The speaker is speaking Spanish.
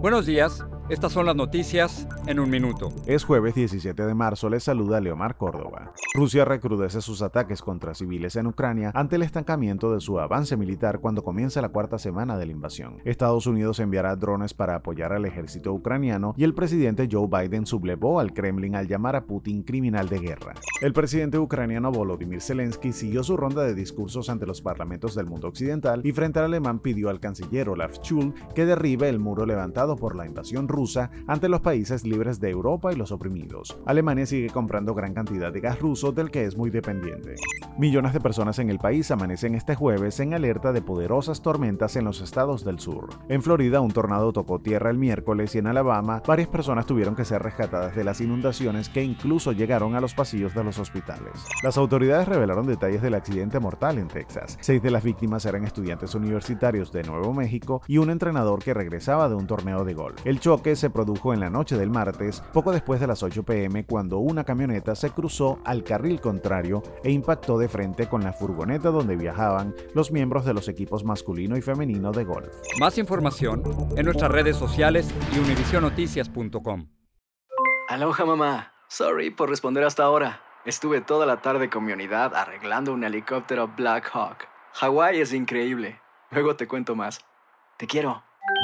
Buenos días. Estas son las noticias en un minuto. Es jueves 17 de marzo, les saluda Leomar Córdoba. Rusia recrudece sus ataques contra civiles en Ucrania ante el estancamiento de su avance militar cuando comienza la cuarta semana de la invasión. Estados Unidos enviará drones para apoyar al ejército ucraniano y el presidente Joe Biden sublevó al Kremlin al llamar a Putin criminal de guerra. El presidente ucraniano Volodymyr Zelensky siguió su ronda de discursos ante los parlamentos del mundo occidental y frente al alemán pidió al canciller Olaf Schul que derribe el muro levantado por la invasión rusa rusa ante los países libres de Europa y los oprimidos. Alemania sigue comprando gran cantidad de gas ruso del que es muy dependiente. Millones de personas en el país amanecen este jueves en alerta de poderosas tormentas en los estados del sur. En Florida un tornado tocó tierra el miércoles y en Alabama varias personas tuvieron que ser rescatadas de las inundaciones que incluso llegaron a los pasillos de los hospitales. Las autoridades revelaron detalles del accidente mortal en Texas. Seis de las víctimas eran estudiantes universitarios de Nuevo México y un entrenador que regresaba de un torneo de golf. El choque se produjo en la noche del martes, poco después de las 8 pm, cuando una camioneta se cruzó al carril contrario e impactó de frente con la furgoneta donde viajaban los miembros de los equipos masculino y femenino de golf. Más información en nuestras redes sociales y univisionoticias.com. Aloha mamá, sorry por responder hasta ahora. Estuve toda la tarde con mi unidad arreglando un helicóptero Black Hawk. Hawái es increíble. Luego te cuento más. Te quiero.